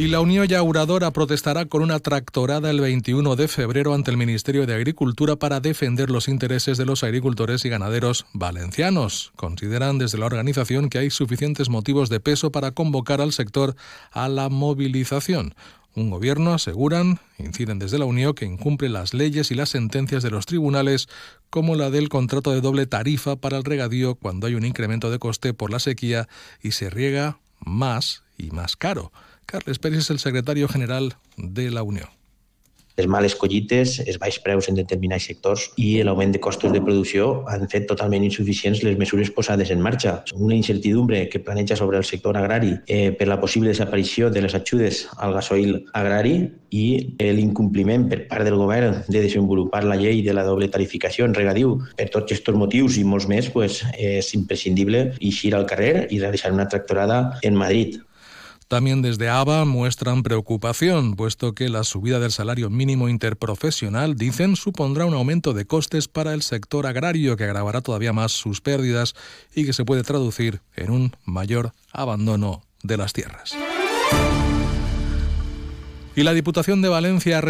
Y la Unión Yauradora protestará con una tractorada el 21 de febrero ante el Ministerio de Agricultura para defender los intereses de los agricultores y ganaderos valencianos. Consideran desde la organización que hay suficientes motivos de peso para convocar al sector a la movilización. Un gobierno, aseguran, inciden desde la Unión, que incumple las leyes y las sentencias de los tribunales, como la del contrato de doble tarifa para el regadío cuando hay un incremento de coste por la sequía y se riega más y más caro. Carles Pérez és el secretari general de la Unió les males collites, els baix preus en determinats sectors i l'augment de costos de producció han fet totalment insuficients les mesures posades en marxa. Una incertidumbre que planeja sobre el sector agrari eh, per la possible desaparició de les ajudes al gasoil agrari i l'incompliment per part del govern de desenvolupar la llei de la doble tarificació en regadiu. Per tots aquests motius i molts més, pues, és imprescindible eixir al carrer i realitzar una tractorada en Madrid. También desde ABA muestran preocupación, puesto que la subida del salario mínimo interprofesional, dicen, supondrá un aumento de costes para el sector agrario que agravará todavía más sus pérdidas y que se puede traducir en un mayor abandono de las tierras. Y la Diputación de Valencia